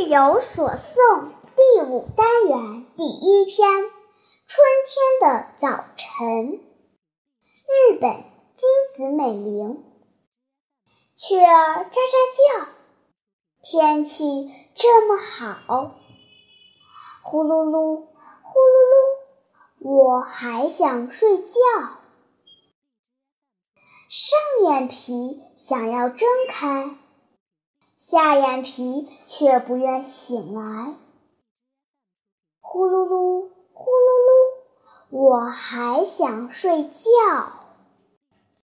日有所诵第五单元第一篇：春天的早晨。日本金子美玲。雀儿喳喳叫，天气这么好。呼噜噜，呼噜噜，我还想睡觉。上眼皮想要睁开。下眼皮却不愿醒来，呼噜噜，呼噜噜，我还想睡觉。